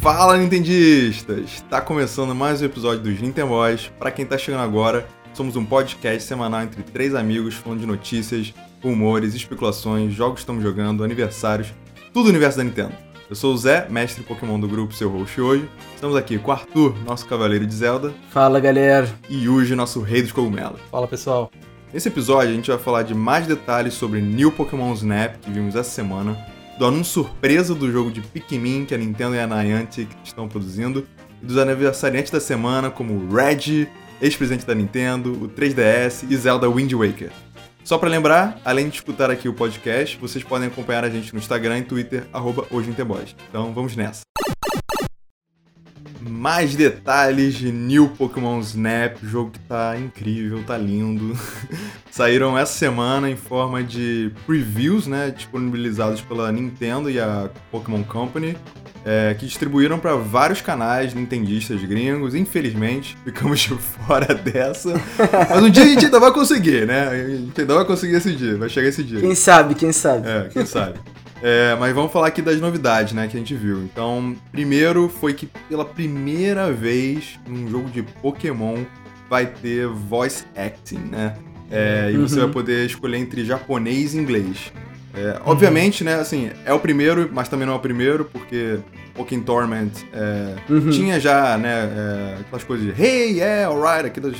Fala Nintendistas! Está começando mais um episódio dos Nintendoys. Para quem tá chegando agora, somos um podcast semanal entre três amigos falando de notícias, rumores, especulações, jogos que estamos jogando, aniversários, tudo o universo da Nintendo. Eu sou o Zé, mestre Pokémon do grupo, seu host hoje. Estamos aqui com o Arthur, nosso cavaleiro de Zelda, Fala galera. e Yuji, nosso rei dos cogumelos. Fala pessoal. Nesse episódio, a gente vai falar de mais detalhes sobre New Pokémon Snap, que vimos essa semana, do anúncio surpresa do jogo de Pikmin que a Nintendo e a Niantic estão produzindo, e dos aniversariantes da semana, como Reggie, ex-presidente da Nintendo, o 3DS e Zelda Wind Waker. Só pra lembrar, além de escutar aqui o podcast, vocês podem acompanhar a gente no Instagram e Twitter, arroba. Então vamos nessa. Mais detalhes de New Pokémon Snap, jogo que tá incrível, tá lindo. Saíram essa semana em forma de previews, né, disponibilizados pela Nintendo e a Pokémon Company, é, que distribuíram para vários canais nintendistas gringos. Infelizmente, ficamos de fora dessa. Mas um dia a gente ainda vai conseguir, né? A gente ainda vai conseguir esse dia, vai chegar esse dia. Quem sabe, quem sabe. É, quem sabe. É, mas vamos falar aqui das novidades, né, que a gente viu. Então, primeiro foi que pela primeira vez num jogo de Pokémon vai ter voice acting, né? É, e você Uhum. vai poder escolher entre japonês e inglês. É, Obviamente, né, assim, é o primeiro, mas também não é o primeiro, porque Pokémon Torment é, Uhum. tinha já, né, é, aquelas coisas de hey, yeah, alright, aquelas,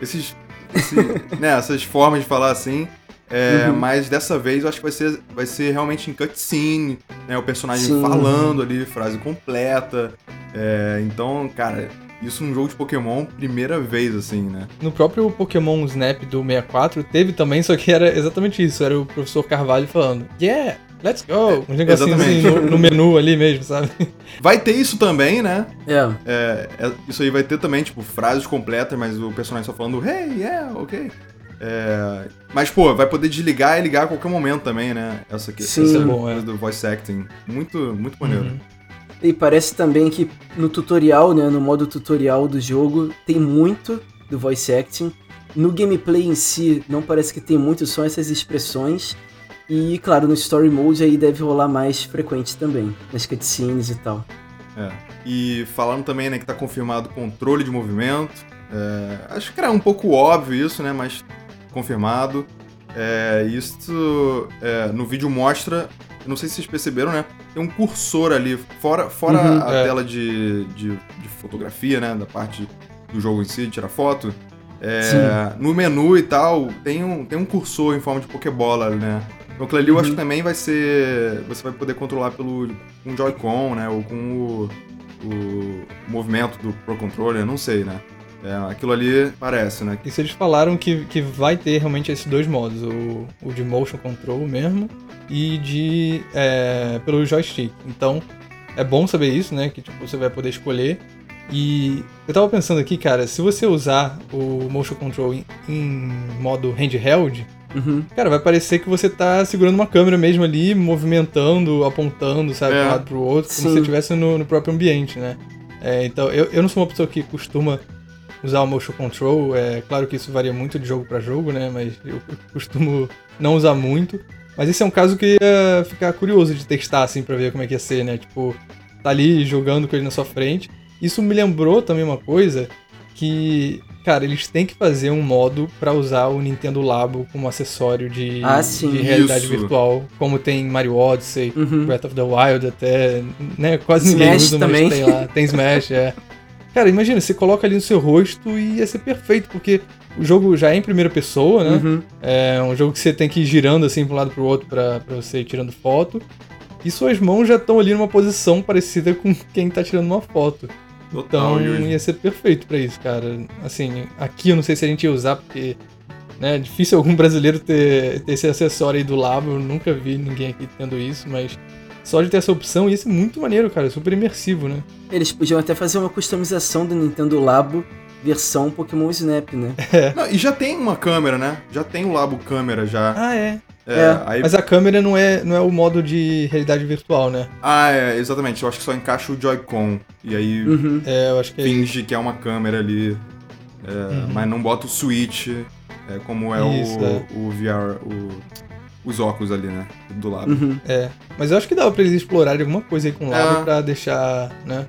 esses, esse, né, essas formas de falar assim. É, Uhum. Mas dessa vez eu acho que vai ser, vai ser realmente em cutscene, né? O personagem Sim. falando ali, frase completa. É, então, cara, isso num jogo de Pokémon, primeira vez, assim, né? No próprio Pokémon Snap do 64 teve também, só que era exatamente isso. Era o professor Carvalho falando, yeah, let's go. Um negocinho assim exatamente. no, no menu ali mesmo, sabe? Vai ter isso também, né? É. É, é- isso aí vai ter também, tipo, frases completas, mas o personagem só falando, hey, yeah, ok. É, mas, pô, vai poder desligar e ligar a qualquer momento também, né? Essa aqui. Sim. essa é bom, é. coisa do voice acting. Muito, muito maneiro. Uhum. E parece também que no tutorial, né, no modo tutorial do jogo, tem muito do voice acting. No gameplay em si, não parece que tem muito, só essas expressões. E, claro, no story mode aí deve rolar mais frequente também, nas cutscenes e tal. É. E falando também, né, que tá confirmado controle de movimento. É, acho que era um pouco óbvio isso, né, mas confirmado. É, isso é, no vídeo mostra, não sei se vocês perceberam, né, tem um cursor ali, fora, fora Uhum, a é. tela de, de, de fotografia, né, da parte do jogo em si, de tirar foto. É, no menu e tal, tem um, tem um cursor em forma de Pokébola, né? Então aquilo ali eu acho Uhum. que também vai ser. Você vai poder controlar pelo com o Joy-Con, né? Ou com o, o movimento do Pro Controller, não sei, né? É, aquilo ali parece, né? Isso eles falaram que, que vai ter realmente esses dois modos, o, o de motion control mesmo e de é, pelo joystick. Então é bom saber isso, né? Que tipo, você vai poder escolher. E eu tava pensando aqui, cara, se você usar o motion control em, em modo handheld, Uhum. cara, vai parecer que você tá segurando uma câmera mesmo ali, movimentando, apontando, sabe, É. de um lado pro outro, como Sim. se você estivesse no, no próprio ambiente, né? É, então, eu, eu não sou uma pessoa que costuma usar o motion control, é claro que isso varia muito de jogo pra jogo, né? Mas eu, costumo não usar muito. Mas esse é um caso que eu ia ficar curioso de testar, assim, pra ver como é que ia ser, né? Tipo, tá ali jogando com ele na sua frente. Isso me lembrou também uma coisa que, cara, eles têm que fazer um modo pra usar o Nintendo Labo como acessório de, Ah, sim. de realidade Isso. virtual, como tem Mario Odyssey, Uhum. Breath of the Wild até, né? Quase ninguém Smash usa, também. mas tem lá. Tem Smash, é. Cara, imagina, você coloca ali no seu rosto e ia ser perfeito, porque o jogo já é em primeira pessoa, né? Uhum. É um jogo que você tem que ir girando assim pra um lado pro outro pra, pra você ir tirando foto. E suas mãos já estão ali numa posição parecida com quem tá tirando uma foto. Total, Então ia ser perfeito pra isso, cara. Assim, aqui eu não sei se a gente ia usar, porque né, é difícil algum brasileiro ter, ter esse acessório aí do Labo. Eu nunca vi ninguém aqui tendo isso, mas só de ter essa opção ia ser muito maneiro, cara. Super imersivo, né? Eles podiam até fazer uma customização do Nintendo Labo versão Pokémon Snap, né? Não, e já tem uma câmera, né? Já tem o Labo câmera já. Ah, é. É, É. aí- Mas a câmera não é, não é o modo de realidade virtual, né? Ah, é, exatamente. Eu acho que só encaixa o Joy-Con. E aí Uhum. É, eu acho que é isso. finge que é uma câmera ali. é, Uhum. Mas não bota o switch, é, como é, Isso, o, é. o VR, o- os óculos ali, né? Do lado. Uhum. É. Mas eu acho que dava pra eles explorarem alguma coisa aí com o lado É. pra deixar, né?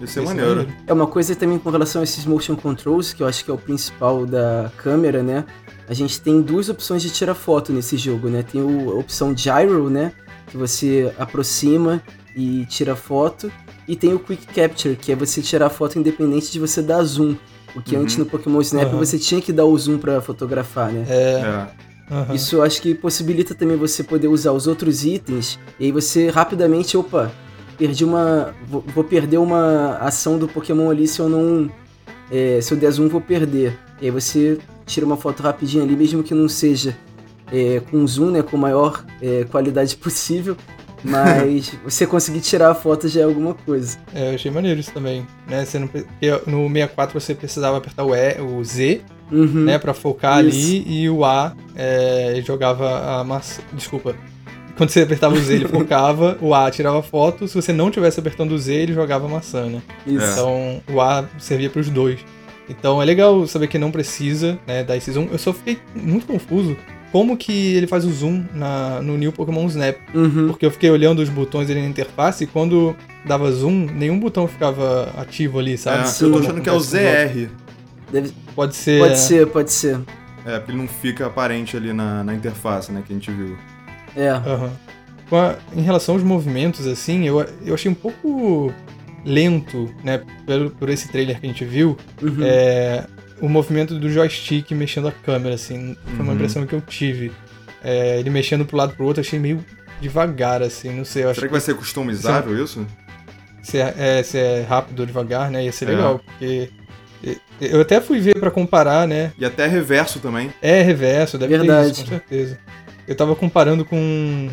Isso é Esse maneiro. É uma coisa também com relação a esses motion controls, que eu acho que é o principal da câmera, né? A gente tem duas opções de tirar foto nesse jogo, né? Tem o- a opção gyro, né? Que você aproxima e tira foto. E tem o quick capture, que é você tirar foto independente de você dar zoom. O que Uhum. antes no Pokémon Snap Aham. você tinha que dar o zoom pra fotografar, né? É. É. aham. Isso acho que possibilita também você poder usar os outros itens e aí você rapidamente, opa, perdi uma. Vou, vou perder uma ação do Pokémon ali se eu não. é, se eu der zoom, vou perder. E aí você tira uma foto rapidinho ali, mesmo que não seja é, com zoom, né? Com a maior é, qualidade possível. Mas você conseguir tirar a foto já é alguma coisa. É, eu achei maneiro isso também, né? Você não, no 64 você precisava apertar o, e, o Z, Uhum. né, pra focar Isso. ali, e o A é, jogava a maçã. Desculpa. Quando você apertava o Z, ele focava, o A tirava foto, se você não tivesse apertando o Z, ele jogava a maçã, né? Isso. Então o A servia pros dois. Então é legal saber que não precisa, né, dar esse zoom. Eu só fiquei muito confuso como que ele faz o zoom na, no New Pokémon Snap. Uhum. Porque eu fiquei olhando os botões ali na interface e quando dava zoom, nenhum botão ficava ativo ali, sabe? É, eu tô achando que é o os. ZR. Deve- Pode ser. Pode ser, pode ser. É, porque ele não fica aparente ali na, na interface, né, que a gente viu. É. Com a- em relação aos movimentos, assim, eu, eu achei um pouco lento, né? Pelo, por esse trailer que a gente viu, Uhum. é, o movimento do joystick mexendo a câmera, assim. Foi uma Uhum. impressão que eu tive. É, ele mexendo pro lado pro outro, achei meio devagar, assim, não sei. Eu acho Será que vai ser customizável isso? se é, é, se é rápido ou devagar, né? Ia ser É. legal, porque. Eu até fui ver pra comparar, né? E até reverso também. É reverso, deve ter Verdade. isso, com certeza. Eu tava comparando com,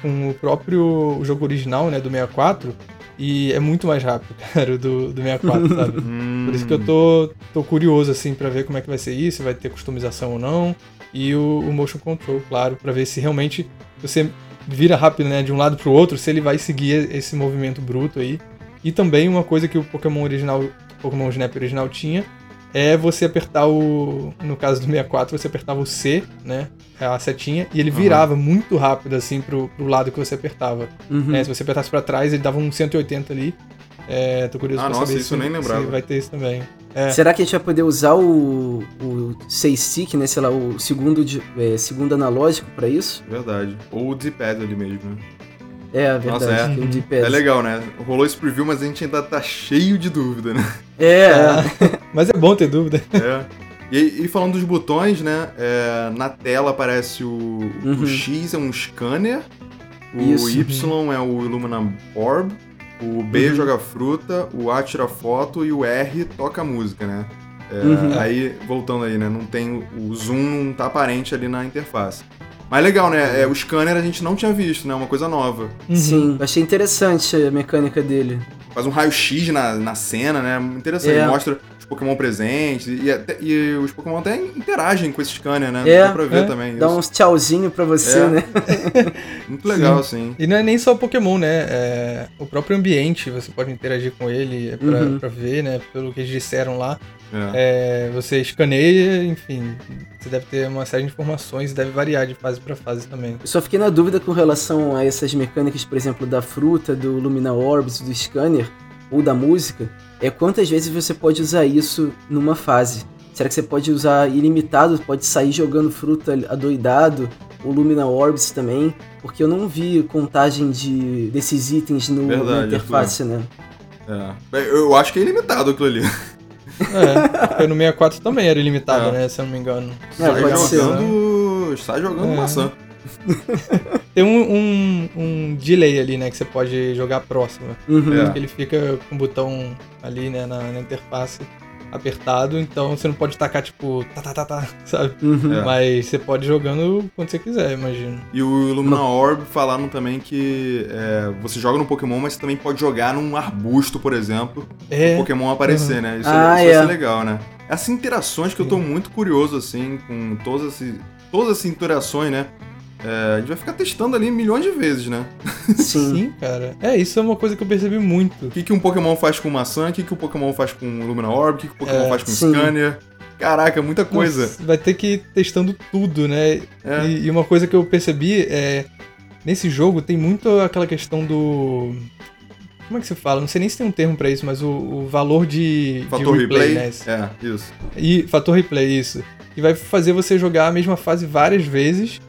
com o próprio jogo original, né, do 64, e é muito mais rápido, cara, o do, do 64, sabe? Hum, Por isso que eu tô, tô curioso, assim, pra ver como é que vai ser isso, se vai ter customização ou não. E o, o motion control, claro, pra ver se realmente você vira rápido, né, de um lado pro outro, se ele vai seguir esse movimento bruto aí. E também uma coisa que o Pokémon original, Pokémon Snap original tinha, é você apertar o. No caso do 64, você apertava o C, né? A setinha, e ele virava muito rápido, assim, pro, pro lado que você apertava. Uhum. né? Se você apertasse pra trás, ele dava um 180 ali. É, tô curioso Ah, pra nossa, saber isso se, eu nem se lembrava. vai ter isso também. É. Será que a gente vai poder usar o, o 6 stick, né? Sei lá, o segundo, de- é, segundo analógico pra isso? Verdade. Ou o D-pad ali mesmo, né? É, a verdade. Nossa, é. tem o D-pad. É legal, né? Rolou esse preview, mas a gente ainda tá cheio de dúvida, né? É, Mas é bom ter dúvida. É. E, e falando dos botões, né? é, na tela aparece o, o Uhum. X é um scanner, o Isso. Y é o Illumina Orb, o B Uhum. joga fruta, o A tira foto e o R toca música, né? É, Uhum. Aí, voltando aí, né? Não tem. O zoom não tá aparente ali na interface. Mas legal, né? É, o scanner a gente não tinha visto, né? Uma coisa nova. Uhum. sim. Achei interessante a mecânica dele. Faz um raio-x na, na cena, né? Interessante. É. Mostra os Pokémon presentes. E, até- e os Pokémon até interagem com esse scanner, né? É, Dá pra ver é. também. Dá isso. uns tchauzinho pra você, É. né? Muito legal, assim. E não é nem só Pokémon, né? É, o próprio ambiente, você pode interagir com ele é pra, Uhum. pra ver, né? Pelo que eles disseram lá. É. É, você escaneia, enfim, você deve ter uma série de informações e deve variar de fase pra fase também. Eu só fiquei na dúvida com relação a essas mecânicas, por exemplo, da fruta, do Lumina Orbs, do scanner ou da música. É quantas vezes você pode usar isso numa fase? Será que você pode usar ilimitado? Pode sair jogando fruta adoidado? Ou Lumina Orbs também? Porque eu não vi contagem de, desses itens no, na Verdade, interface, né? É. Eu acho que é ilimitado aquilo ali. É, porque no 64 também era ilimitado, É. né? Se eu não me engano. É, Sai pode ser, jogando. Sai jogando É. maçã. Tem um, um, um delay ali, né? Que você pode jogar próxima. Uhum. É. Ele fica com o botão ali, né? Na, na interface apertado, então você não pode tacar, tipo, tá, tá, tá, tá, sabe? Uhum. É. Mas você pode ir jogando quando você quiser, imagino. E o Illumina Orb falaram também que é, você joga no Pokémon, mas você também pode jogar num arbusto, por exemplo, É. o Pokémon aparecer, né? Isso, Ah, isso vai é. ser legal, né? Essas interações que eu tô muito curioso, assim, com todas, esse, todas essas interações, né? É, a gente vai ficar testando ali milhões de vezes, né? Sim. Sim, cara. É, isso é uma coisa que eu percebi muito. O que, que um Pokémon faz com maçã, o que, que o Pokémon faz com Illumina Orb, o que, que o Pokémon É, faz com sim. Scanner. Caraca, muita coisa. Nossa, vai ter que ir testando tudo, né? É. E, e uma coisa que eu percebi é. Nesse jogo tem muito aquela questão do. Como é que se fala? Não sei nem se tem um termo pra isso, mas o, o valor de. Fator de replay? né? É, isso. E fator replay, isso. E vai fazer você jogar a mesma fase várias vezes,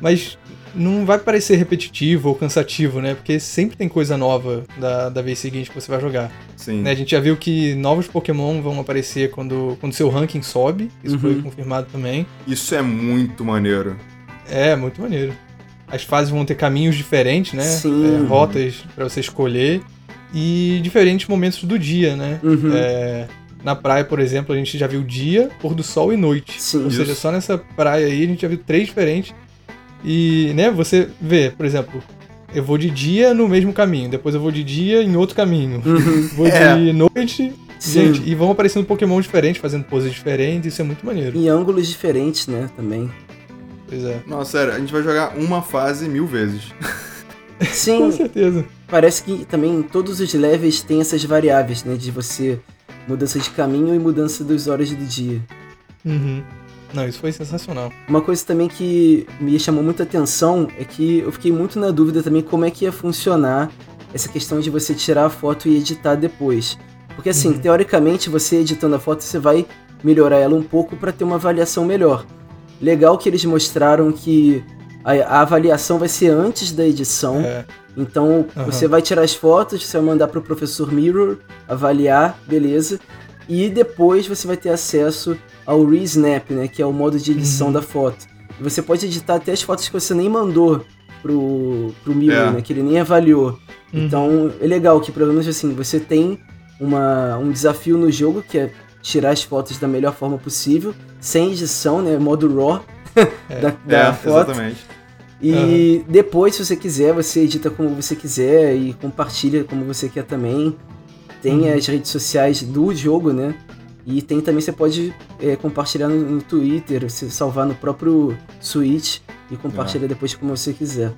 mas não vai parecer repetitivo ou cansativo, né? Porque sempre tem coisa nova da, da vez seguinte que você vai jogar. Sim. Né? A gente já viu que novos Pokémon vão aparecer quando, quando seu ranking sobe. Isso Uhum. foi confirmado também. Isso é muito maneiro. É, muito maneiro. As fases vão ter caminhos diferentes, né? Sim. É, rotas pra você escolher. E diferentes momentos do dia, né? Uhum. É, na praia, por exemplo, a gente já viu dia, pôr do sol e noite. Sim. Ou seja, Isso. só nessa praia aí a gente já viu três diferentes. E, né, você vê, por exemplo, eu vou de dia no mesmo caminho, depois eu vou de dia em outro caminho. Uhum. Vou É. de noite. Sim. Gente, e vão aparecendo Pokémon diferentes, fazendo poses diferentes, isso é muito maneiro. Em ângulos diferentes, né, também. Pois é. Nossa, sério, a gente vai jogar uma fase mil vezes. Com Sim, certeza. parece que também todos os levels têm essas variáveis, né, de você mudança de caminho e mudança das horas do dia. Uhum. Não, isso foi sensacional. Uma coisa também que me chamou muita atenção é que eu fiquei muito na dúvida também como é que ia funcionar essa questão de você tirar a foto e editar depois. Porque assim, Uhum. teoricamente, você editando a foto, você vai melhorar ela um pouco para ter uma avaliação melhor. Legal que eles mostraram que a, a avaliação vai ser antes da edição. É, Então, Aham. você vai tirar as fotos, você vai mandar para o professor Mirror avaliar, beleza. E depois você vai ter acesso ao Resnap, né, que é o modo de edição Uhum. da foto. E você pode editar até as fotos que você nem mandou pro, pro Mirror, É. né, que ele nem avaliou. Uhum. Então, é legal que, pelo menos assim, você tem uma, um desafio no jogo, que é tirar as fotos da melhor forma possível, sem edição, né, modo RAW da, da é, foto. exatamente. E depois, se você quiser, você edita como você quiser e compartilha como você quer também. Tem Uhum. as redes sociais do jogo, né? E tem também, você pode é, compartilhar no, no Twitter, você salvar no próprio Switch e compartilhar depois como você quiser.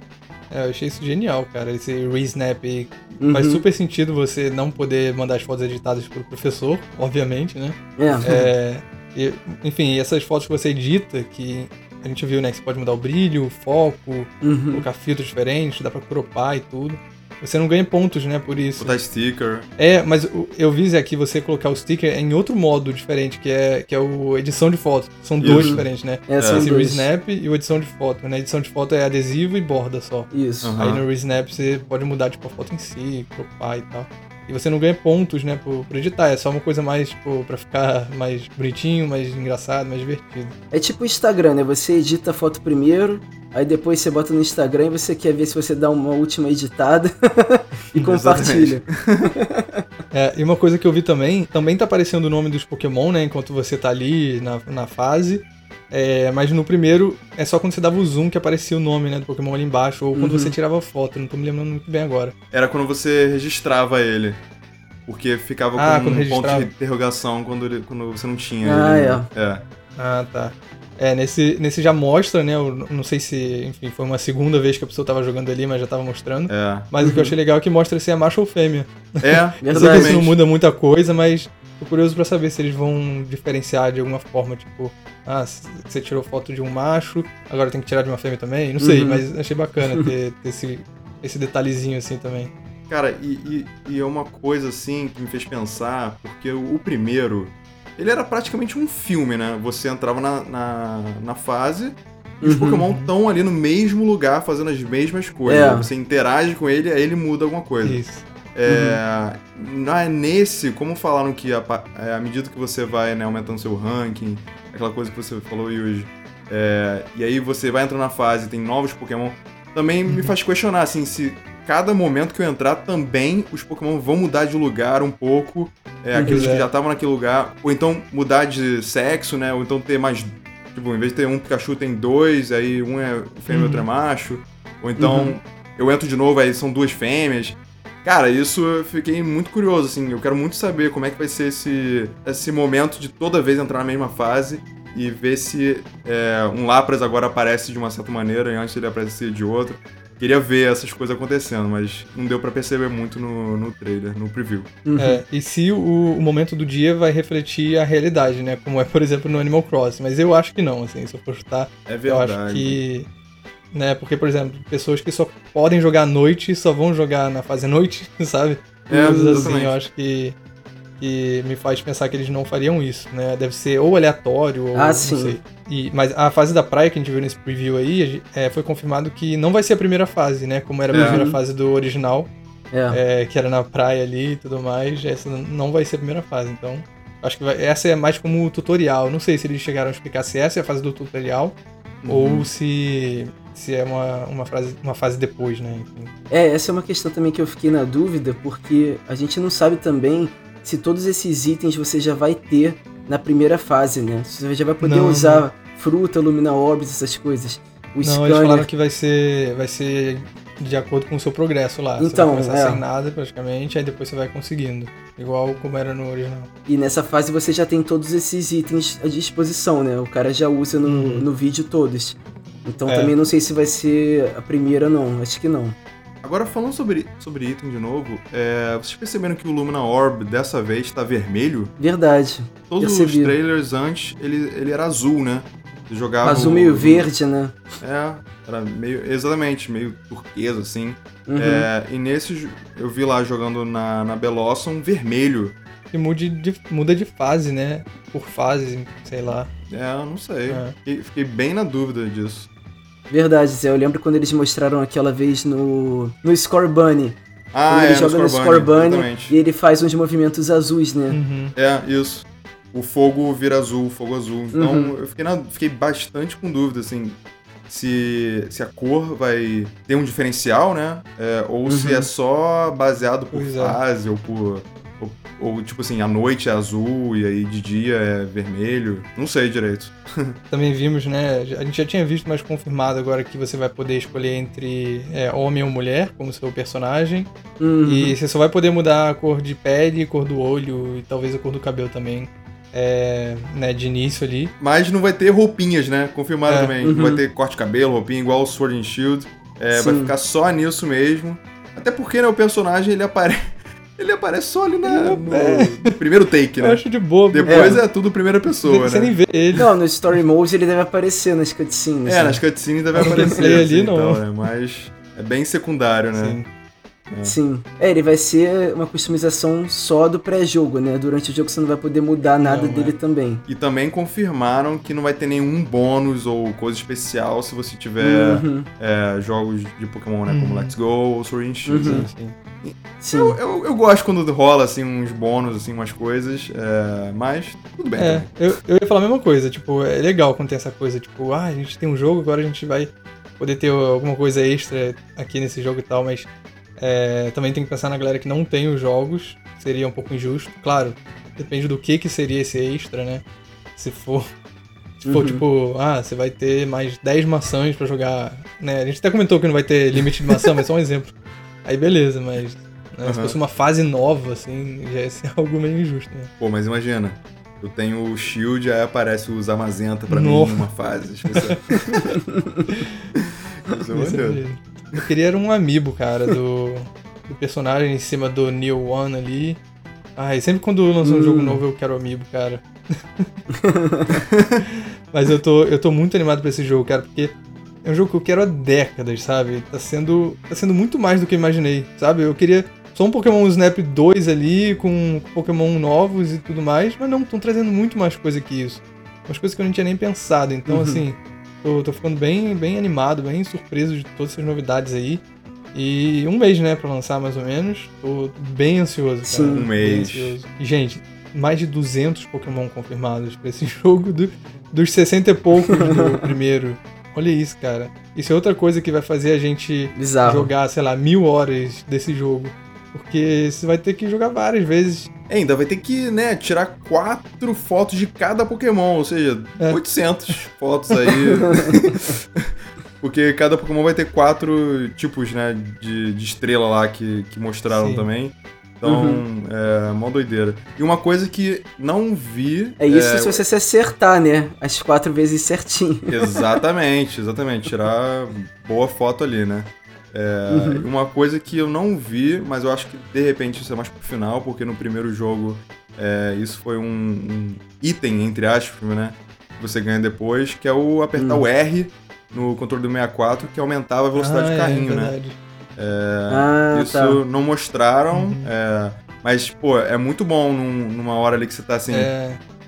é, eu achei isso genial, cara. Esse resnap aí. Uhum. Faz super sentido você não poder mandar as fotos editadas pro professor, obviamente, né? É, É, e, enfim, essas fotos que você edita, que a gente viu, né? Que você pode mudar o brilho, o foco, uhum. colocar filtros diferentes, dá pra cropar e tudo. Você não ganha pontos, né, por isso. Botar sticker. É, mas eu vi Zé, aqui você colocar o sticker em outro modo diferente, que é, que é o edição de foto. São dois Isso. diferentes, né? É, são Esse dois. resnap e o edição de foto. Na edição de foto é adesivo e borda só. Isso. Aham. Aí no resnap você pode mudar tipo, a foto em si, cropar e tal. E você não ganha pontos, né, por, por editar. É só uma coisa mais, tipo, pra ficar mais bonitinho, mais engraçado, mais divertido. É tipo o Instagram, né? Você edita a foto primeiro, aí depois você bota no Instagram e você quer ver se você dá uma última editada e compartilha. É, e uma coisa que eu vi também, também tá aparecendo o nome dos Pokémon, né, enquanto você tá ali na, na fase. É, mas no primeiro é só quando você dava o zoom que aparecia o nome, né, do Pokémon ali embaixo, ou quando Uhum. você tirava foto, não tô me lembrando muito bem agora. Era quando você registrava ele. Porque ficava Ah, com um ponto de interrogação quando, ele- quando você não tinha Ah, ele. é. É. Ah, tá. É, nesse, nesse já mostra, né, eu não sei se, enfim, foi uma segunda vez que a pessoa tava jogando ali, mas já tava mostrando. É. Mas o que eu achei legal é que mostra se é macho ou fêmea. É, Eu sei que Verdade. isso não muda muita coisa, mas tô curioso pra saber se eles vão diferenciar de alguma forma, tipo, ah, você tirou foto de um macho, agora tem que tirar de uma fêmea também. Não sei, Uhum. mas achei bacana ter, ter esse, esse detalhezinho assim também. Cara, e, e- e é uma coisa assim que me fez pensar, porque o primeiro, ele era praticamente um filme, né? Você entrava na, na, na fase e os Uhum. Pokémon estão ali no mesmo lugar fazendo as mesmas coisas. É. Você interage com ele, aí ele muda alguma coisa. Isso. É, na- nesse, como falaram que a, é, à medida que você vai né, aumentando seu ranking, aquela coisa que você falou hoje, é, e aí você vai entrando na fase, tem novos Pokémon, também me faz questionar assim se cada momento que eu entrar também os Pokémon vão mudar de lugar um pouco, é, aqueles é. que já estavam naquele lugar, ou então mudar de sexo, né? Ou então ter mais, tipo, em vez de ter um Pikachu tem dois, aí um é fêmea e outro é Uhum. macho, ou então Uhum. eu entro de novo, aí são duas fêmeas. Cara, isso eu fiquei muito curioso, assim. Eu quero muito saber como é que vai ser esse, esse momento de toda vez entrar na mesma fase e ver se é, um Lapras agora aparece de uma certa maneira e antes ele aparecia de outra. Queria ver essas coisas acontecendo, mas não deu pra perceber muito no, no trailer, no preview. Uhum. É, e se o, o momento do dia vai refletir a realidade, né? Como é, por exemplo, no Animal Crossing. Mas eu acho que não, assim, se eu for chutar, É eu verdade. acho que. Né, porque, por exemplo, pessoas que só podem jogar à noite só vão jogar na fase à noite, sabe? É, Coisas assim, eu acho que, que me faz pensar que eles não fariam isso, né? Deve ser ou aleatório ou Ah, não sim. sei. E, mas a fase da praia que a gente viu nesse preview aí, é, foi confirmado que não vai ser a primeira fase, né? Como era a É. primeira fase do original, É. é, que era na praia ali e tudo mais, essa não vai ser a primeira fase, então... Acho que vai- essa é mais como tutorial. Não sei se eles chegaram a explicar se essa é a fase do tutorial Uhum. ou se, se é uma, uma, frase, uma fase depois, né? Enfim. É, essa é uma questão também que eu fiquei na dúvida, porque a gente não sabe também se todos esses itens você já vai ter na primeira fase, né? Você já vai poder Não, usar fruta, Lumina Orbs, essas coisas. O Não, scanner. eles falaram que vai ser, vai ser de acordo com o seu progresso lá. Então, você vai começar é. sem nada praticamente, aí depois você vai conseguindo. Igual como era no original. E nessa fase você já tem todos esses itens à disposição, né? O cara já usa no, Uhum. no vídeo todos. Então É. também não sei se vai ser a primeira, não. Acho que não. Agora, falando sobre, sobre item de novo, é, vocês perceberam que o Lumina Orb dessa vez tá vermelho? Verdade. Todos Percebi. os trailers antes, ele, ele era azul, né? Jogava. Azul o- meio verde, né? É, era meio. Exatamente, meio turquesa, assim. Uhum. É, e nesse eu vi lá jogando na, na Belosson vermelho. E mude de, muda de fase, né? Por fase, sei lá. É, eu não sei. É. Fiquei, fiquei bem na dúvida disso. Verdade, Zé. Eu lembro quando eles mostraram aquela vez no, no Score Bunny. Ah, quando é, ele joga no Score Score Bunny exatamente. e ele faz uns movimentos azuis, né? Uhum. É, isso. O fogo vira azul, fogo azul. Então Uhum. eu fiquei, na- fiquei bastante com dúvida, assim, se, se a cor vai ter um diferencial, né? É, ou se Uhum. é só baseado por Pois é. fase, ou por. Ou, ou, tipo assim, a noite é azul e aí de dia é vermelho. Não sei direito. Também vimos, né? A gente já tinha visto, mas confirmado agora que você vai poder escolher entre é, homem ou mulher como seu personagem. Uhum. E você só vai poder mudar a cor de pele, cor do olho e talvez a cor do cabelo também. É, né, de início ali. Mas não vai ter roupinhas, né? Confirmaram É, também. uhum. Não vai ter corte de cabelo, roupinha igual o Sword and Shield. É, vai ficar só nisso mesmo. Até porque, né, o personagem ele aparece. Ele aparece só ali na, no, É. primeiro take, Eu né? acho de boa. Depois é. tudo primeira pessoa, você né? nem vê ele. Não, no Story Mode ele deve aparecer nas cutscenes. É, né? nas cutscenes deve aparecer. gameplay assim, ali, não. tal, né? Mas é bem secundário, né? Sim. Sim. É, ele vai ser uma customização só do pré-jogo, né? Durante o jogo você não vai poder mudar nada Não, dele é. também. E também confirmaram que não vai ter nenhum bônus ou coisa especial se você tiver Uhum. é, jogos de Pokémon, né? Como Uhum. Let's Go ou Sword and Shield. Uhum. Sim. Eu, eu, eu gosto quando rola, assim, uns bônus, assim, umas coisas, é, mas tudo bem. É, eu, eu ia falar a mesma coisa, tipo, é legal quando tem essa coisa, tipo, ah, a gente tem um jogo, agora a gente vai poder ter alguma coisa extra aqui nesse jogo e tal, mas é, também tem que pensar na galera que não tem os jogos, seria um pouco injusto. Claro, depende do que que seria esse extra, né? Se for, se for Uhum. tipo, ah, você vai ter mais 10 maçãs pra jogar, né? A gente até comentou que não vai ter limite de maçã, mas só um exemplo. Aí beleza, mas né, se Aham. fosse uma fase nova, assim, já ia ser algo meio injusto, né? Pô, mas imagina, eu tenho o Shield, aí aparece o Zamazenta pra Nossa. mim numa fase. Isso é maneiro. Eu queria era um amiibo, cara, do, do personagem em cima do Neo One ali. Ai, sempre quando lança um Hum. jogo novo eu quero amiibo, cara. Mas eu tô, eu tô muito animado pra esse jogo, cara, porque é um jogo que eu quero há décadas, sabe? Tá sendo, tá sendo muito mais do que eu imaginei, sabe? Eu queria só um Pokémon Snap 2 ali, com Pokémon novos e tudo mais, mas não, estão trazendo muito mais coisa que isso. Umas coisas que eu não tinha nem pensado. Então, Uhum. assim, tô, tô ficando bem, bem animado, bem surpreso de todas essas novidades aí. E um mês, né, pra lançar mais ou menos. Tô bem ansioso, cara. Sim. Um mês. E, gente, mais de 200 Pokémon confirmados pra esse jogo, do- dos 60 e poucos do primeiro. Olha isso, cara. Isso é outra coisa que vai fazer a gente Bizarro. jogar, sei lá, mil horas desse jogo. Porque você vai ter que jogar várias vezes. É, ainda vai ter que, né, tirar quatro fotos de cada Pokémon, ou seja, É. 800 fotos aí. Porque cada Pokémon vai ter quatro tipos, né, de, de estrela lá que, que mostraram Sim. também. Então, Uhum. é mó doideira. E uma coisa que não vi. É isso se você se acertar, né? As quatro vezes certinho. Exatamente, exatamente. Tirar boa foto ali, né? É, Uhum. Uma coisa que eu não vi, mas eu acho que de repente isso é mais pro final, porque no primeiro jogo é, isso foi um, um item, entre aspas, né? Que você ganha depois, que é o apertar Hum. o R no controle do 64, que aumentava a velocidade Ah, do carrinho, é, né? Ah, isso tá. não mostraram. Uhum. É, mas, pô, é muito bom num, numa hora ali que você tá assim.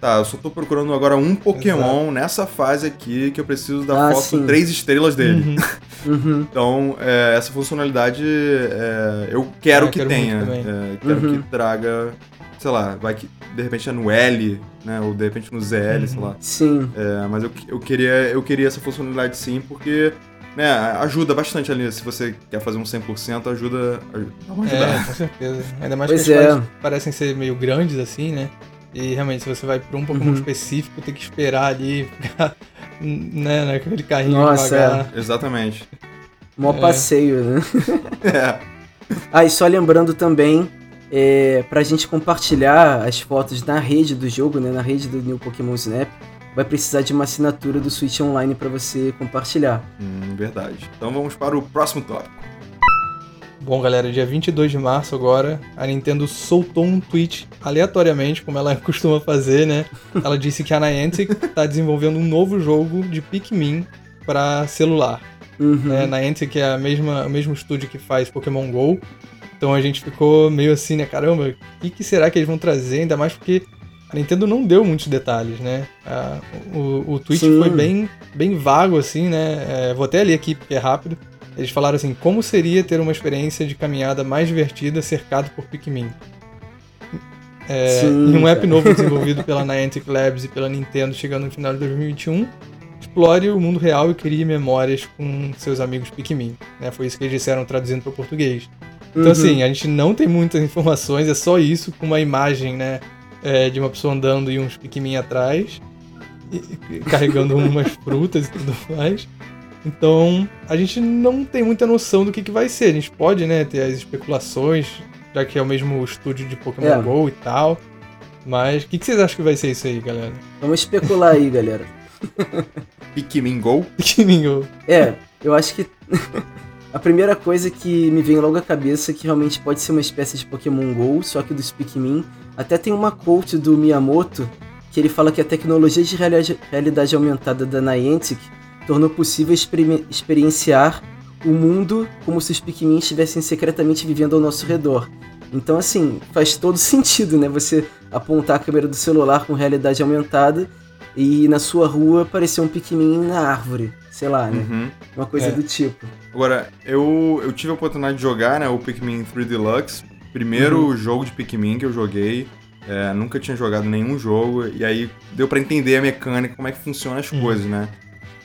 Tá, eu só tô procurando agora um Pokémon Exato. nessa fase aqui que eu preciso da ah, foto sim. três estrelas dele. Uhum. uhum. então, é, essa funcionalidade é, eu quero é, que quero tenha. É, quero uhum. que traga, sei lá, vai que de repente é no L, né? Ou de repente no ZL, uhum. sei lá. Sim. É, mas eu, eu, queria, eu queria essa funcionalidade sim, porque né, ajuda bastante ali. Se você quer fazer um 100%, ajuda, ajudada. É, com certeza. Ainda mais pois que as é. parecem ser meio grandes assim, né? E realmente, se você vai para um Pokémon uhum. específico, tem que esperar ali, ficar né, naquele carrinho Nossa, devagar. É. Exatamente. Mó é. passeio, né? é. Ah, e só lembrando também, é, pra gente compartilhar as fotos na rede do jogo, né, na rede do New Pokémon Snap, vai precisar de uma assinatura do Switch Online para você compartilhar. Hum, verdade. Então vamos para o próximo tópico. Bom, galera, dia 22 de março agora, a Nintendo soltou um tweet aleatoriamente, como ela costuma fazer, né? Ela disse que a Niantic está desenvolvendo um novo jogo de Pikmin para celular. Uhum. Né? Niantic é a mesma, o mesmo estúdio que faz Pokémon GO. Então a gente ficou meio assim, né? Caramba, o que, que será que eles vão trazer? Ainda mais porque a Nintendo não deu muitos detalhes, né? o, o tweet Sim. foi bem, bem vago, assim, né? É, vou até ler aqui porque é rápido. Eles falaram assim: como seria ter uma experiência de caminhada mais divertida cercado por Pikmin? É, Sim, em um app novo desenvolvido pela Niantic Labs e pela Nintendo chegando no final de 2021, explore o mundo real e crie memórias com seus amigos Pikmin. Né? Foi isso que eles disseram traduzindo para o português. Então, uhum. assim, a gente não tem muitas informações, é só isso, com uma imagem, né? É, de uma pessoa andando e uns Pikmin atrás, e, carregando umas frutas e tudo mais. Então, a gente não tem muita noção do que, que vai ser. A gente pode, né, ter as especulações, já que é o mesmo estúdio de Pokémon é. GO e tal. Mas o que, que vocês acham que vai ser isso aí, galera? Vamos especular aí, galera. Pikmin Go? Pikmin Go. É, eu acho que a primeira coisa que me vem logo à cabeça é que realmente pode ser uma espécie de Pokémon GO, só que dos Pikmin. Até tem uma quote do Miyamoto que ele fala que a tecnologia de realidade aumentada da Niantic tornou possível experienciar o mundo como se os Pikmin estivessem secretamente vivendo ao nosso redor. Então, assim, faz todo sentido, né? Você apontar a câmera do celular com realidade aumentada e na sua rua aparecer um Pikmin na árvore. Sei lá, né? Uhum. Uma coisa é. do tipo. Agora, eu, eu tive a oportunidade de jogar, né? O Pikmin 3 Deluxe. Primeiro uhum. jogo de Pikmin que eu joguei. É, nunca tinha jogado nenhum jogo. E aí deu para entender a mecânica, como é que funciona as uhum. coisas, né?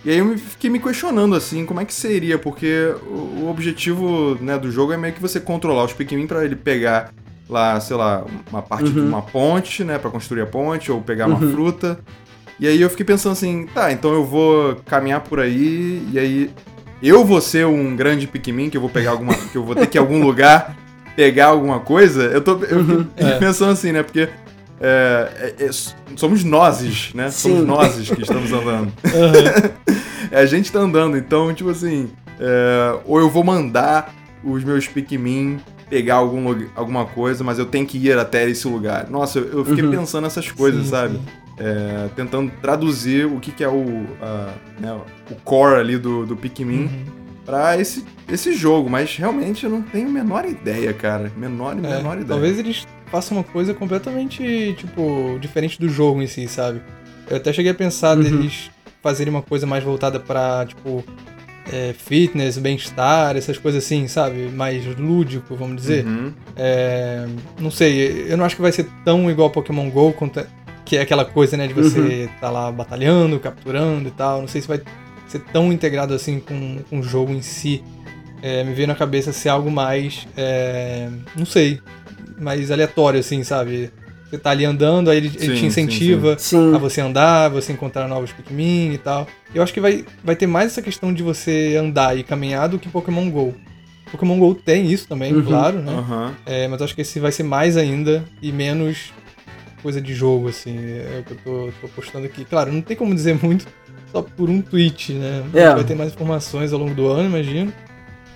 E aí eu fiquei me questionando, assim, como é que seria, porque o, objetivo né, do jogo é meio que você controlar os Pikmin para ele pegar lá, sei lá, uma parte uhum. de uma ponte, né, para construir a ponte, ou pegar uma uhum. fruta. E aí eu fiquei pensando assim, tá, então eu vou caminhar por aí, e aí eu vou ser um grande Pikmin, que eu vou pegar alguma. que eu vou ter que ir a algum lugar pegar alguma coisa. Eu tô eu uhum. é. pensando assim, né, porque é, é, é, somos nozes, né? Sim. Somos nozes que estamos andando. Uhum. a gente tá andando, então, tipo assim, é, ou eu vou mandar os meus Pikmin pegar algum, alguma coisa, mas eu tenho que ir até esse lugar. Nossa, eu, eu fiquei uhum. pensando nessas coisas, sim, sabe? Sim. É, tentando traduzir o que, que é o, uh, né, o core ali do, do Pikmin uhum. para esse, esse jogo, mas realmente eu não tenho a menor ideia, cara. Menor, e é, menor ideia. Talvez eles faça uma coisa completamente, tipo, diferente do jogo em si, sabe? Eu até cheguei a pensar uhum. deles fazerem uma coisa mais voltada para tipo, é, fitness, bem-estar, essas coisas assim, sabe? Mais lúdico, vamos dizer. Uhum. É, não sei, eu não acho que vai ser tão igual Pokémon GO, é, que é aquela coisa, né, de você uhum. tá lá batalhando, capturando e tal. Não sei se vai ser tão integrado assim com, com o jogo em si. É, me veio na cabeça ser algo mais. É, não sei mais aleatório, assim, sabe? Você tá ali andando, aí ele, sim, ele te incentiva sim, sim. a você andar, você encontrar novos Pikmin e tal. Eu acho que vai, vai ter mais essa questão de você andar e caminhar do que Pokémon GO. Pokémon GO tem isso também, uhum, claro, né? Uhum. É, mas eu acho que esse vai ser mais ainda e menos coisa de jogo, assim. É o que eu tô, tô postando aqui. Claro, não tem como dizer muito só por um tweet, né? É. Vai ter mais informações ao longo do ano, imagino.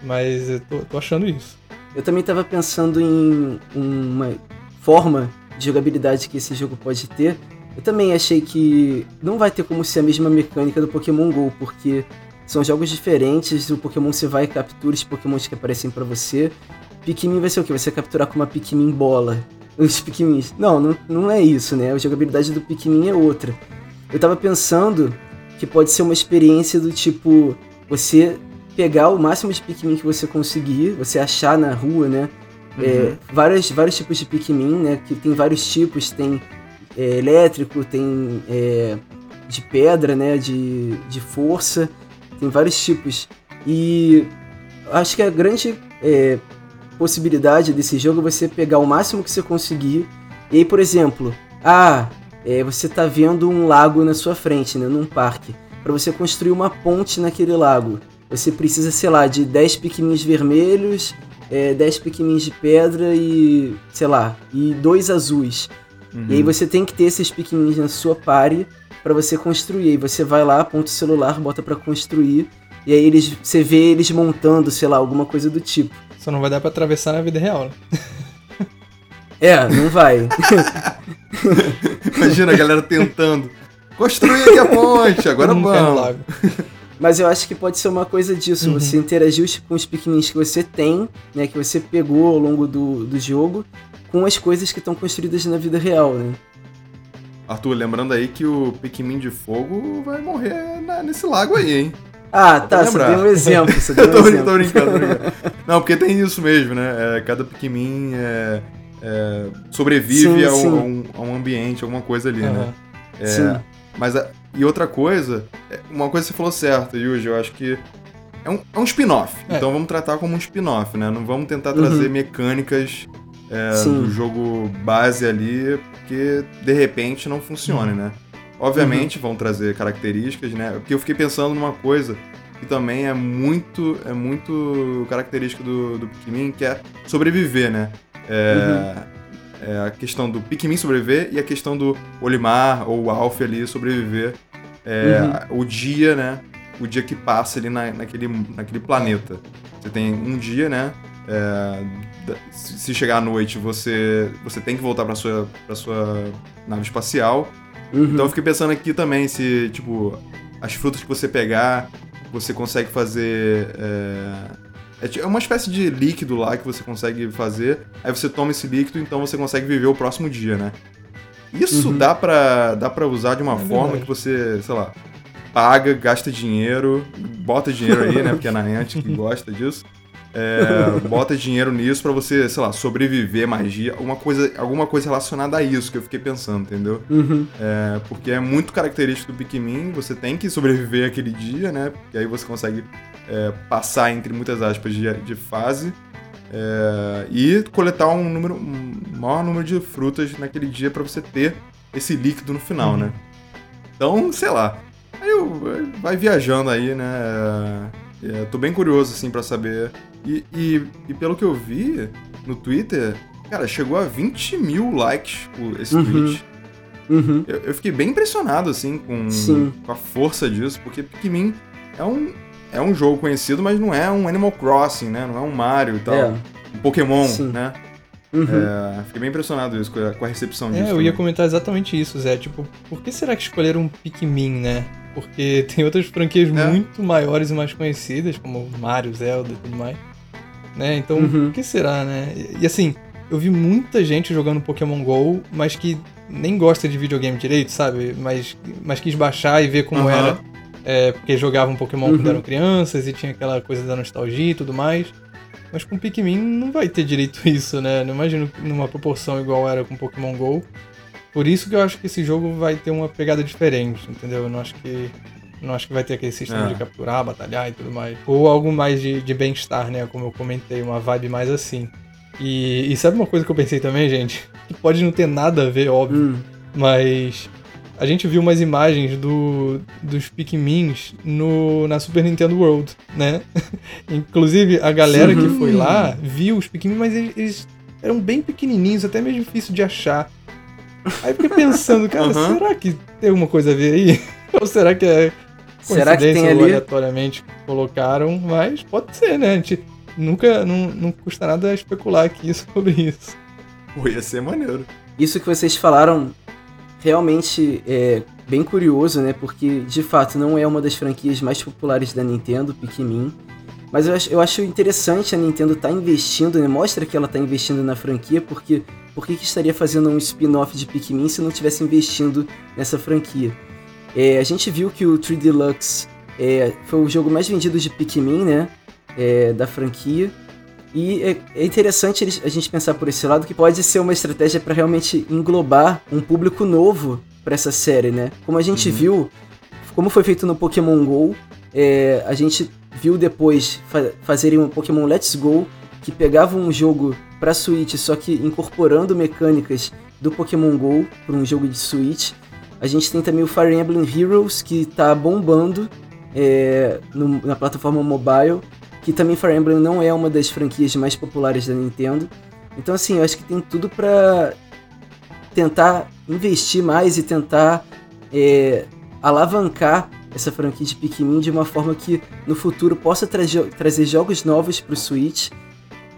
Mas eu tô, tô achando isso. Eu também estava pensando em uma forma de jogabilidade que esse jogo pode ter. Eu também achei que não vai ter como ser a mesma mecânica do Pokémon GO, porque são jogos diferentes, o Pokémon você vai e captura os Pokémons que aparecem para você. Pikmin vai ser o quê? Você capturar com uma Pikmin bola. Os Pikmins. Não, não, não é isso, né? A jogabilidade do Pikmin é outra. Eu tava pensando que pode ser uma experiência do tipo. Você pegar o máximo de Pikmin que você conseguir, você achar na rua, né? É, uhum. É, vários, vários tipos de Pikmin, né? Que tem vários tipos, tem é, elétrico, tem é, de pedra, né? De, de força, tem vários tipos. E acho que a grande é, possibilidade desse jogo é você pegar o máximo que você conseguir. E aí, por exemplo, ah, é, você tá vendo um lago na sua frente, né? Num parque. Para você construir uma ponte naquele lago, você precisa, sei lá, de 10 piqueminhos vermelhos, é, 10 piqueminhos de pedra e, sei lá, e dois azuis. Uhum. E aí você tem que ter esses piqueminhos na sua pare para você construir. Aí você vai lá, aponta o celular, bota para construir. E aí eles, você vê eles montando, sei lá, alguma coisa do tipo. Só não vai dar para atravessar na vida real, né? É, não vai. Imagina a galera tentando. Construir aqui a ponte, agora vamos. Mas eu acho que pode ser uma coisa disso, uhum. você interagir com os pequenininhos que você tem, né, que você pegou ao longo do, do jogo, com as coisas que estão construídas na vida real, né? Arthur, lembrando aí que o Pikmin de fogo vai morrer na, nesse lago aí, hein? Ah, tá, você deu um exemplo. Você deu um tô, exemplo. tô brincando, tô brincando. Não, porque tem isso mesmo, né? É, cada Pikmin é, é, sobrevive sim, a, sim. Um, a, um, ambiente, alguma coisa ali, uhum. né? É, sim. Mas, e outra coisa, é, uma coisa que você falou certo, Yuji, eu acho que é um, é um spin-off. É. Então vamos tratar como um spin-off, né? Não vamos tentar trazer uhum. mecânicas do jogo base ali, porque de repente não funcione, uhum. né? Obviamente uhum. vão trazer características, né? Porque eu fiquei pensando numa coisa que também é muito, é muito característica do, do Pikmin, que é sobreviver, né? É, uhum. É a questão do Pikmin sobreviver e a questão do Olimar ou o Alf ali sobreviver é, uhum. o dia, né? O dia que passa ali na, naquele, naquele planeta. Você tem um dia, né? É, se chegar à noite, você, você tem que voltar para sua, pra sua nave espacial Uhum. Então eu fiquei pensando aqui também se, tipo, as frutas que você pegar, você consegue fazer. É, é uma espécie de líquido lá que você consegue fazer. Aí você toma esse líquido, então você consegue viver o próximo dia, né? Isso uhum. dá, pra, dá pra usar de uma é forma verdade. que você, sei lá, paga, gasta dinheiro, bota dinheiro aí, né? Porque é na Niantic que gosta disso. É, bota dinheiro nisso para você, sei lá, sobreviver, magia, alguma coisa, alguma coisa relacionada a isso que eu fiquei pensando, entendeu? Uhum. É, porque é muito característico do Pikmin, você tem que sobreviver aquele dia, né? Porque aí você consegue é, passar entre muitas aspas de, de fase é, e coletar um número, um maior número de frutas naquele dia para você ter esse líquido no final, uhum. né? Então, sei lá. Aí eu, vai viajando aí, né? É, tô bem curioso, assim, para saber e, e, e, pelo que eu vi no Twitter, cara, chegou a 20 mil likes esse uhum. tweet. Uhum. Eu, eu, fiquei bem impressionado, assim, com, com a força disso, porque Pikmin é um, é um jogo conhecido, mas não é um Animal Crossing, né? Não é um Mario e tal. É. Um Pokémon, Sim. né? Uhum. É, fiquei bem impressionado isso, com a, com a recepção é, disso. É, eu também. ia comentar exatamente isso, Zé. Tipo, por que será que escolheram um Pikmin, né? Porque tem outras franquias é. muito maiores e mais conhecidas, como Mario, Zelda e tudo mais né? Então, uhum. o que será, né? E, assim, eu vi muita gente jogando Pokémon GO, mas que nem gosta de videogame direito, sabe? Mas, mas quis baixar e ver como uhum. era. É, porque jogavam Pokémon uhum. quando eram crianças e tinha aquela coisa da nostalgia e tudo mais. Mas com Pikmin não vai ter direito isso, né? Não imagino numa proporção igual era com Pokémon GO. Por isso que eu acho que esse jogo vai ter uma pegada diferente, entendeu? Eu não acho que não acho que vai ter aquele sistema é. de capturar, batalhar e tudo mais. Ou algo mais de, de bem-estar, né? Como eu comentei, uma vibe mais assim. E, e, sabe uma coisa que eu pensei também, gente? Que pode não ter nada a ver, óbvio. Hum. Mas a gente viu umas imagens do, dos Pikmins no, na Super Nintendo World, né? Inclusive, a galera Sim. que foi lá viu os Pikmin, mas eles, eles, eram bem pequenininhos, até meio difícil de achar. Aí eu fiquei pensando, cara, uhum. será que tem alguma coisa a ver aí? Ou será que é Será que tem ali? aleatoriamente colocaram, mas pode ser, né? A gente nunca, não, não custa nada especular aqui sobre isso. Pô, ia ser maneiro. Isso que vocês falaram realmente é bem curioso, né? Porque de fato não é uma das franquias mais populares da Nintendo, Pikmin. Mas eu acho, eu acho interessante a Nintendo estar tá investindo, né? Mostra que ela está investindo na franquia, porque por que, estaria fazendo um spin-off de Pikmin se não estivesse investindo nessa franquia? É, a gente viu que o 3D Deluxe é, foi o jogo mais vendido de Pikmin, né? É, da franquia. E é, é interessante a gente pensar por esse lado que pode ser uma estratégia para realmente englobar um público novo para essa série, né? Como a gente uhum. viu, como foi feito no Pokémon GO, é, a gente viu depois fa fazerem um Pokémon Let's Go que pegava um jogo para Switch, só que incorporando mecânicas do Pokémon GO para um jogo de Switch. A gente tem também o Fire Emblem Heroes, que está bombando é, no, na plataforma mobile, que também Fire Emblem não é uma das franquias mais populares da Nintendo. Então, assim, eu acho que tem tudo para tentar investir mais e tentar é, alavancar essa franquia de Pikmin de uma forma que no futuro possa tra trazer jogos novos para o Switch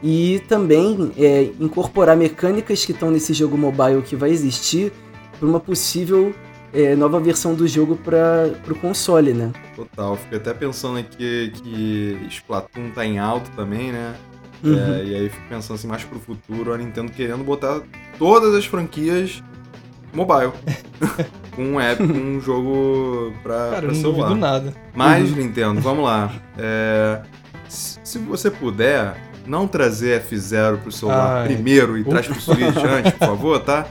e também é, incorporar mecânicas que estão nesse jogo mobile que vai existir para uma possível é, nova versão do jogo para o console, né? Total, fico até pensando aqui que Splatoon tá em alto também, né? Uhum. É, e aí fico pensando assim, mais pro futuro, a Nintendo querendo botar todas as franquias mobile. com um app, com um jogo pra, Cara, pra não celular. Duvido nada. Mas, uhum. Nintendo, vamos lá. É, se você puder, não trazer F0 pro celular Ai. primeiro e uh. traz pro Switch antes, por favor, tá?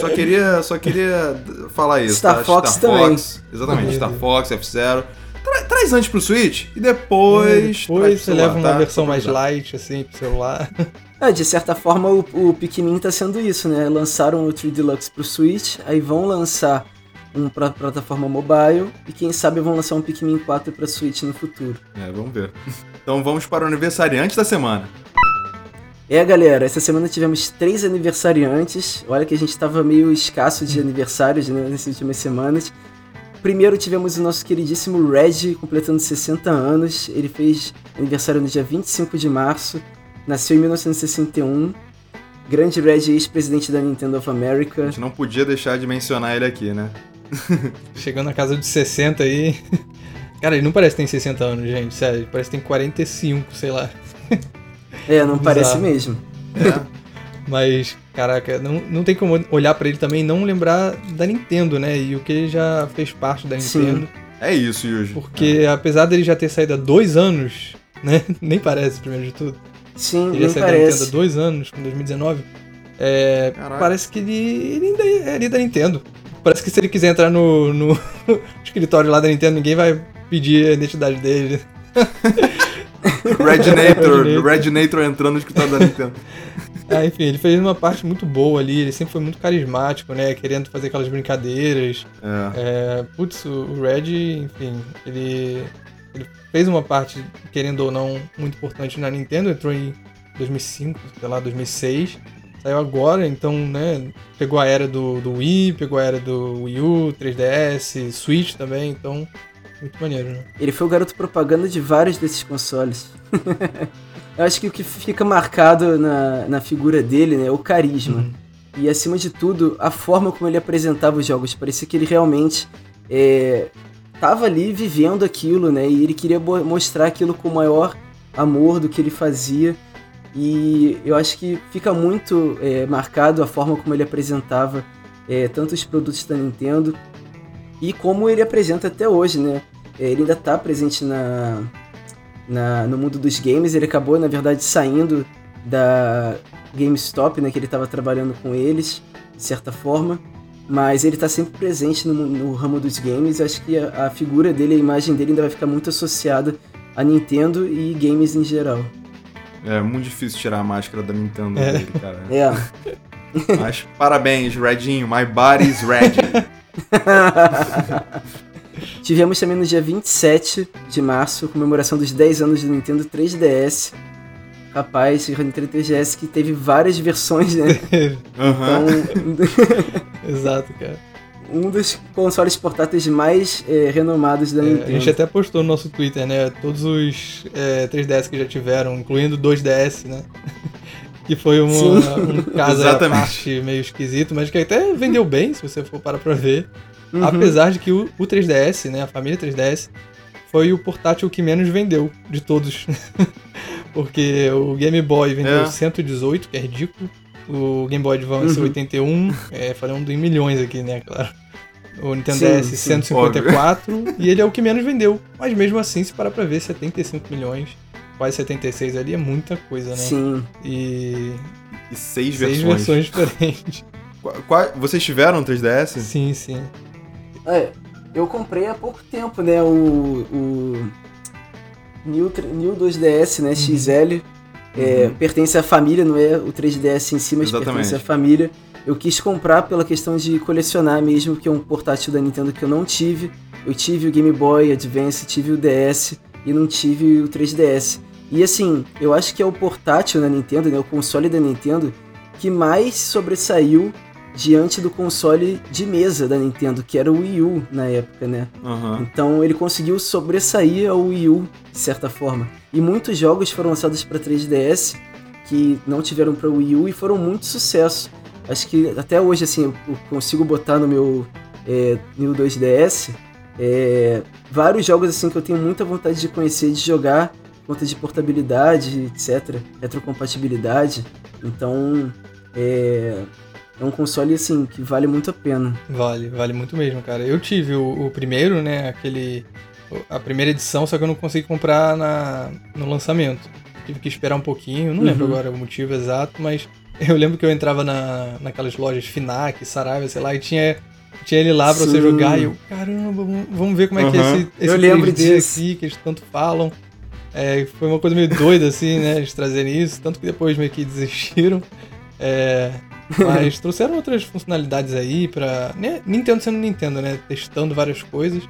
Só queria, só queria falar isso. Star tá? Fox Star também. Fox, exatamente, Star Fox, F0. Tra traz antes pro Switch e depois. É, depois você celular, leva uma tá? versão mais light, assim, pro celular. É, de certa forma o, o Pikmin tá sendo isso, né? Lançaram o 3 Deluxe pro Switch, aí vão lançar um pra plataforma mobile e quem sabe vão lançar um Pikmin 4 pra Switch no futuro. É, vamos ver. Então vamos para o aniversariante da semana. É, galera, essa semana tivemos três aniversariantes. Olha que a gente estava meio escasso de aniversários né, nessas últimas semanas. Primeiro tivemos o nosso queridíssimo Reg completando 60 anos. Ele fez aniversário no dia 25 de março. Nasceu em 1961. Grande Reg, ex-presidente da Nintendo of America. A gente não podia deixar de mencionar ele aqui, né? Chegando na casa de 60 aí. Cara, ele não parece que tem 60 anos, gente, sério. Parece que tem 45, sei lá. É, não parece mesmo. É. Mas, caraca, não, não tem como olhar para ele também e não lembrar da Nintendo, né? E o que ele já fez parte da Nintendo. Sim. É isso, Yuji. Porque é. apesar dele já ter saído há dois anos, né? Nem parece, primeiro de tudo. Sim, ele saiu da Nintendo há dois anos, em 2019. É, parece que ele, ele ainda é ali da Nintendo. Parece que se ele quiser entrar no, no escritório lá da Nintendo, ninguém vai pedir a identidade dele. Rednator, Rednator entrando no escritório da Nintendo. É, enfim, ele fez uma parte muito boa ali, ele sempre foi muito carismático, né? Querendo fazer aquelas brincadeiras. É. é putz, o Red, enfim, ele, ele fez uma parte, querendo ou não, muito importante na Nintendo, entrou em 2005, sei lá, 2006. Saiu agora, então, né? Pegou a era do, do Wii, pegou a era do Wii U, 3DS, Switch também, então muito maneiro, né? Ele foi o garoto propaganda de vários desses consoles. Eu acho que o que fica marcado na, na figura dele, né, é o carisma. Uhum. E acima de tudo, a forma como ele apresentava os jogos. Parecia que ele realmente é, tava ali vivendo aquilo, né? E ele queria mostrar aquilo com o maior amor do que ele fazia. E eu acho que fica muito é, marcado a forma como ele apresentava é, tanto os produtos da Nintendo e como ele apresenta até hoje, né? É, ele ainda está presente na, na, no mundo dos games. Ele acabou, na verdade, saindo da GameStop, né? Que ele estava trabalhando com eles, de certa forma. Mas ele está sempre presente no, no, ramo dos games. Acho que a, a, figura dele, a imagem dele ainda vai ficar muito associada a Nintendo e games em geral. É muito difícil tirar a máscara da Nintendo é. dele, cara. É. Mas parabéns, Redinho. My body's ready. Tivemos também no dia 27 de março, comemoração dos 10 anos do Nintendo 3DS. Rapaz, o Nintendo 3DS que teve várias versões, né? uhum. Então... Exato, cara. Um dos consoles portáteis mais é, renomados da é, Nintendo. A gente até postou no nosso Twitter, né? Todos os é, 3DS que já tiveram, incluindo 2DS, né? que foi uma, um caso à parte meio esquisito, mas que até vendeu bem, se você for parar pra ver. Uhum. Apesar de que o, o 3DS, né, a família 3DS, foi o portátil que menos vendeu de todos. Porque o Game Boy vendeu É. 118, que é ridículo. O Game Boy Advance Uhum. 81, é, falando em milhões aqui, né, claro. O Nintendo Sim, DS sim. 154, e ele é o que menos vendeu. Mas mesmo assim, se parar pra ver, 75 milhões, quase 76 ali, é muita coisa, né? Sim. E E seis seis versões. versões diferentes. Qua- qua- vocês tiveram um 3DS? sim, sim. É, eu comprei há pouco tempo, né? O. o New, New 2DS, Uhum. né? XL. É, pertence à família, não é o 3DS em si, mas Exatamente. pertence à família. Eu quis comprar pela questão de colecionar mesmo, que é um portátil da Nintendo que eu não tive. Eu tive o Game Boy Advance, tive o DS e não tive o 3DS. E assim, eu acho que é o portátil da Nintendo, né, o console da Nintendo, que mais sobressaiu diante do console de mesa da Nintendo, que era o Wii U na época, né? Aham. Então ele conseguiu sobressair ao Wii U, de certa forma. E muitos jogos foram lançados para 3DS que não tiveram para Wii U e foram muito sucesso. Acho que até hoje, assim, eu eu consigo botar no meu é, New 2DS é, vários jogos assim que eu tenho muita vontade de conhecer, de jogar, conta de portabilidade, etc, retrocompatibilidade. Então, é, é um console assim que vale muito a pena. Vale, vale muito mesmo, cara. Eu tive o, o primeiro, né? Aquele. A primeira edição, só que eu não consegui comprar na, no lançamento. Tive que esperar um pouquinho, não lembro Uhum. agora o motivo exato, mas eu lembro que eu entrava na, naquelas lojas Finac, Saraiva, sei lá, e tinha, tinha ele lá pra você Sim. jogar, e eu, caramba, vamos, ver como é que é esse, esse Eu lembro 3D disso. aqui, que eles tanto falam. É, foi uma coisa meio doida, assim, né, eles trazerem isso, tanto que depois meio que desistiram. É, mas trouxeram outras funcionalidades aí pra. Né, Nintendo sendo Nintendo, né? Testando várias coisas.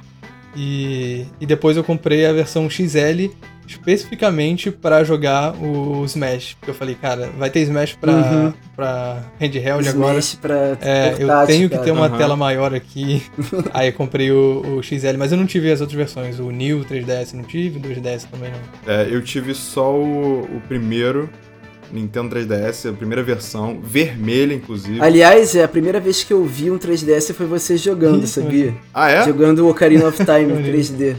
E, e depois eu comprei a versão XL especificamente pra jogar o Smash. Porque eu falei, cara, vai ter Smash pra, Uhum. pra handheld agora. Smash pra É, eu tenho que ter uma Aham. tela maior aqui. Aí eu comprei o, o XL, mas eu não tive as outras versões. O New 3DS não tive, o 2DS também não. É, eu tive só o, o primeiro Nintendo 3DS, a primeira versão, vermelha, inclusive. Aliás, é a primeira vez que eu vi um 3DS foi você jogando, Ih, sabia? Ah, é? Jogando Ocarina of Time em Maneiro. 3D.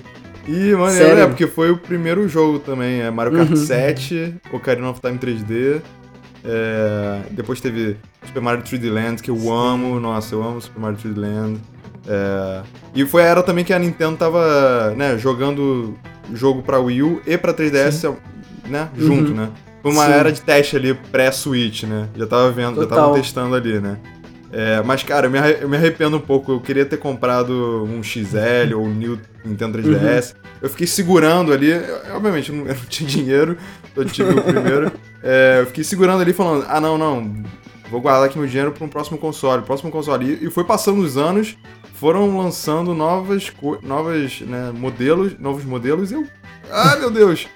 Ih, mano, Sério? é, porque foi o primeiro jogo também. É Mario Kart Uhum. 7, Ocarina of Time 3D. é, depois teve Super Mario 3D Land, que eu amo. Nossa, eu amo Super Mario 3D Land. É, e foi a era também que a Nintendo tava, né, jogando jogo pra Wii U e pra 3DS, né, Uhum. junto, né? Uma Sim. era de teste ali, pré-Switch, né? Já tava vendo, já Total. tava testando ali, né? É, mas, cara, eu me, arre- eu me arrependo um pouco. Eu queria ter comprado um XL ou um New Nintendo 3DS. Eu fiquei segurando ali. eu- obviamente, eu não, eu não tinha dinheiro. Eu tive o primeiro. É, eu fiquei segurando ali, falando: ah, não, não. Vou guardar aqui meu dinheiro para um próximo console. Próximo console. E, e foi passando os anos. Foram lançando novas, novas né, modelos, novos modelos e eu. Ah, meu Deus!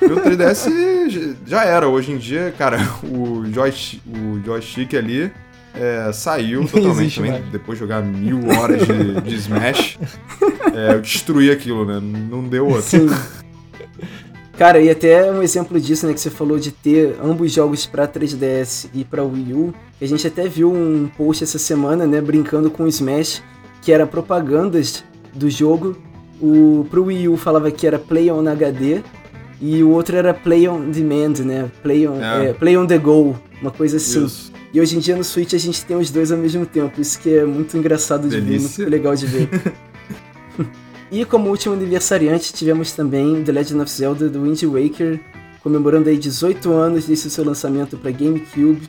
Meu 3DS j- já era. Hoje em dia, cara, o joystick, o joystick ali é, saiu Nem totalmente também. mais. Depois de jogar mil horas de, de Smash, é, eu destruí aquilo, né? Não deu outro. Sim. Cara, e até um exemplo disso, né, que você falou de ter ambos jogos pra 3DS e pra Wii U, a gente até viu um post essa semana, né, brincando com o Smash, que era propagandas do jogo. O pro Wii U falava que era Play on HD e o outro era Play on Demand, né? Play on, É. é, play on the Go, uma coisa assim. Isso. E hoje em dia no Switch a gente tem os dois ao mesmo tempo, isso que é muito engraçado de ver, muito legal de ver. e como último aniversariante tivemos também The Legend of Zelda do Wind Waker, comemorando aí 18 anos desde o seu lançamento para GameCube.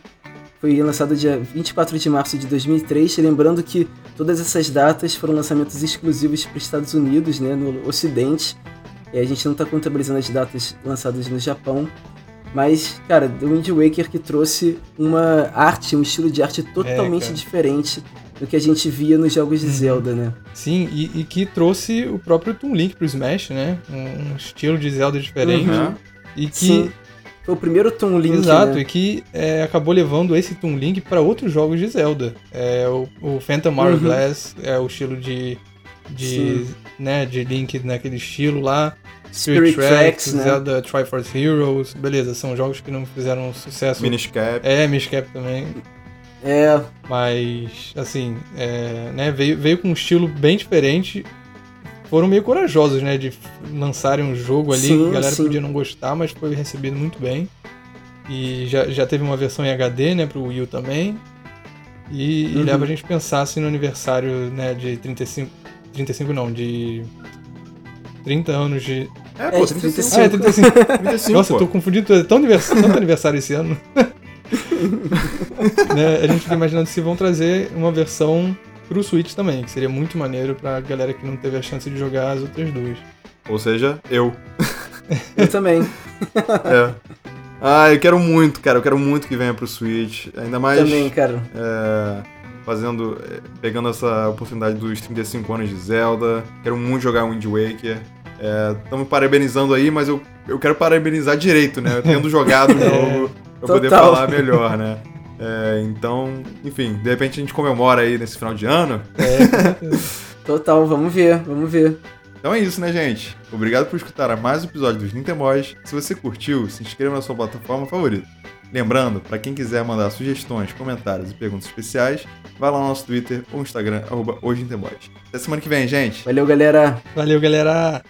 Foi lançado dia 24 de março de 2003, lembrando que todas essas datas foram lançamentos exclusivos para os Estados Unidos, né, no Ocidente. E a gente não está contabilizando as datas lançadas no Japão. Mas, cara, The Wind Waker que trouxe uma arte, um estilo de arte totalmente cara. diferente do que a gente via nos jogos de Uhum. Zelda, né? Sim, e, e que trouxe o próprio Toon Link pro Smash, né? Um, um estilo de Zelda diferente. Uhum. E que. Sim. Foi o primeiro Toon Link, Exato, né? e que é, acabou levando esse Toon Link para outros jogos de Zelda. É, o, o Phantom Hourglass é o estilo de, de, Sim. né, de Link naquele estilo lá. Spirit Tracks, né? Zelda Triforce Heroes, beleza, são jogos que não fizeram sucesso. Miniscap. É, Mishcap também. É, Mas, assim, é, né, veio, veio com um estilo bem diferente. Foram meio corajosos, né? De lançarem um jogo ali, Sim, a galera sim. podia não gostar, mas foi recebido muito bem. E já, já teve uma versão em HD, né, pro Wii U também. E, e Uhum. leva a gente a pensar assim no aniversário, né, de 35. 35 não, de 30 anos de. É, É, pô, de 35. Ah, é 35. 35, Nossa, eu pô. tô confundindo tudo. É tão aniversário, tanto aniversário esse ano. né, a gente fica imaginando se vão trazer uma versão pro Switch também, que seria muito maneiro pra galera que não teve a chance de jogar as outras duas. Ou seja, eu. Eu também. É. Ah, eu quero muito, cara. Eu quero muito que venha pro Switch. Ainda mais Também, cara. é, fazendo. é, pegando essa oportunidade dos 35 anos de Zelda. Quero muito jogar Wind Waker. Estamos parabenizando aí, mas eu, eu quero parabenizar direito, né? Tendo jogado o jogo pra poder Total. falar melhor, né? É, então, enfim, de repente a gente comemora aí nesse final de ano. É. Total, vamos ver, vamos ver. Então é isso, né, gente? Obrigado por escutar a mais um episódio dos Nintemóis. Se você curtiu, se inscreva na sua plataforma favorita. Lembrando, para quem quiser mandar sugestões, comentários e perguntas especiais, vai lá no nosso Twitter ou Instagram, arroba hoje. Até semana que vem, gente! Valeu, galera. Valeu, galera!